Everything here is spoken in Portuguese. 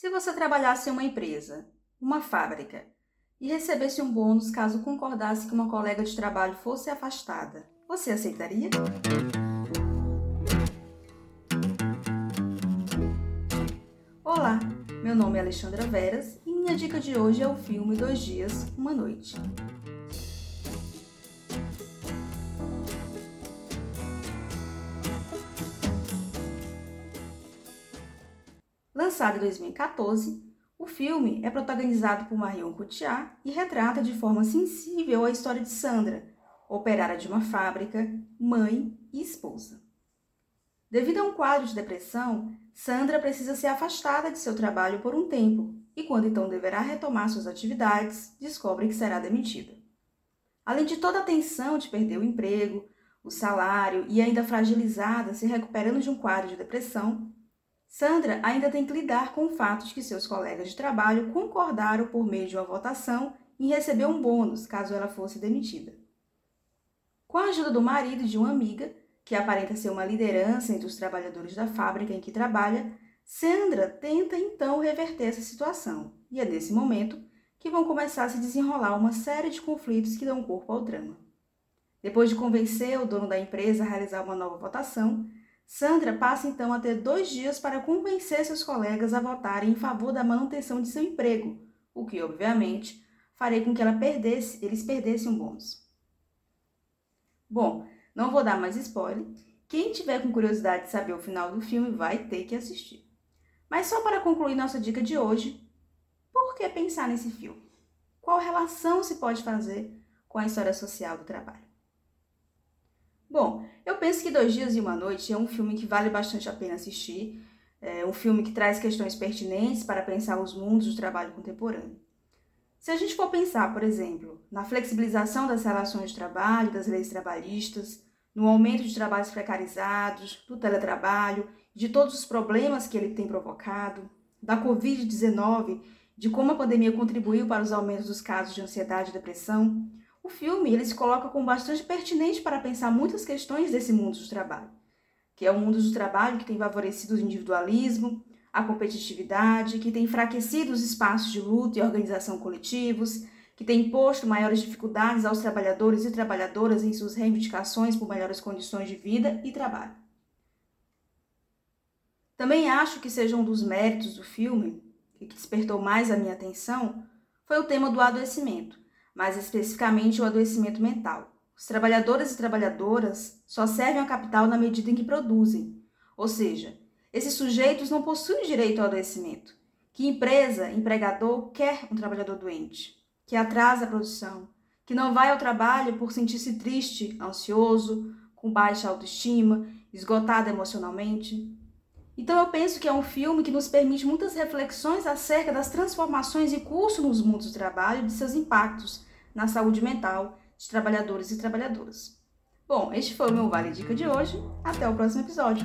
Se você trabalhasse em uma empresa, uma fábrica, e recebesse um bônus caso concordasse que uma colega de trabalho fosse afastada, você aceitaria? Olá, meu nome é Alexandra Veras e minha dica de hoje é o filme Dois Dias, Uma Noite. Lançado em 2014, o filme é protagonizado por Marion Cotillard e retrata de forma sensível a história de Sandra, operária de uma fábrica, mãe e esposa. Devido a um quadro de depressão, Sandra precisa ser afastada de seu trabalho por um tempo e, quando então deverá retomar suas atividades, descobre que será demitida. Além de toda a tensão de perder o emprego, o salário e ainda fragilizada, se recuperando de um quadro de depressão, Sandra ainda tem que lidar com o fato de que seus colegas de trabalho concordaram por meio de uma votação em receber um bônus caso ela fosse demitida. Com a ajuda do marido e de uma amiga, que aparenta ser uma liderança entre os trabalhadores da fábrica em que trabalha, Sandra tenta então reverter essa situação, e é nesse momento que vão começar a se desenrolar uma série de conflitos que dão corpo ao drama. Depois de convencer o dono da empresa a realizar uma nova votação, Sandra passa então a ter dois dias para convencer seus colegas a votarem em favor da manutenção de seu emprego, o que, obviamente, faria com que ela perdesse, eles perdessem um bônus. Bom, não vou dar mais spoiler. Quem tiver com curiosidade de saber o final do filme vai ter que assistir. Mas só para concluir nossa dica de hoje, por que pensar nesse filme? Qual relação se pode fazer com a história social do trabalho? Bom, eu penso que Dois Dias e Uma Noite é um filme que vale bastante a pena assistir. É um filme que traz questões pertinentes para pensar os mundos do trabalho contemporâneo. Se a gente for pensar, por exemplo, na flexibilização das relações de trabalho, das leis trabalhistas, no aumento de trabalhos precarizados, do teletrabalho, de todos os problemas que ele tem provocado, da Covid-19, de como a pandemia contribuiu para os aumentos dos casos de ansiedade e depressão, o filme ele se coloca como bastante pertinente para pensar muitas questões desse mundo do trabalho, que é o mundo do trabalho que tem favorecido o individualismo, a competitividade, que tem enfraquecido os espaços de luta e organização coletivos, que tem imposto maiores dificuldades aos trabalhadores e trabalhadoras em suas reivindicações por melhores condições de vida e trabalho. Também acho que seja um dos méritos do filme, e que despertou mais a minha atenção, foi o tema do adoecimento, mais especificamente o adoecimento mental. Os trabalhadores e trabalhadoras só servem ao capital na medida em que produzem, ou seja, esses sujeitos não possuem direito ao adoecimento. Que empresa, empregador quer um trabalhador doente, que atrasa a produção, que não vai ao trabalho por sentir-se triste, ansioso, com baixa autoestima, esgotado emocionalmente? Então eu penso que é um filme que nos permite muitas reflexões acerca das transformações em curso nos mundos do trabalho e de seus impactos na saúde mental de trabalhadores e trabalhadoras. Bom, este foi o meu Vale Dica de hoje. Até o próximo episódio.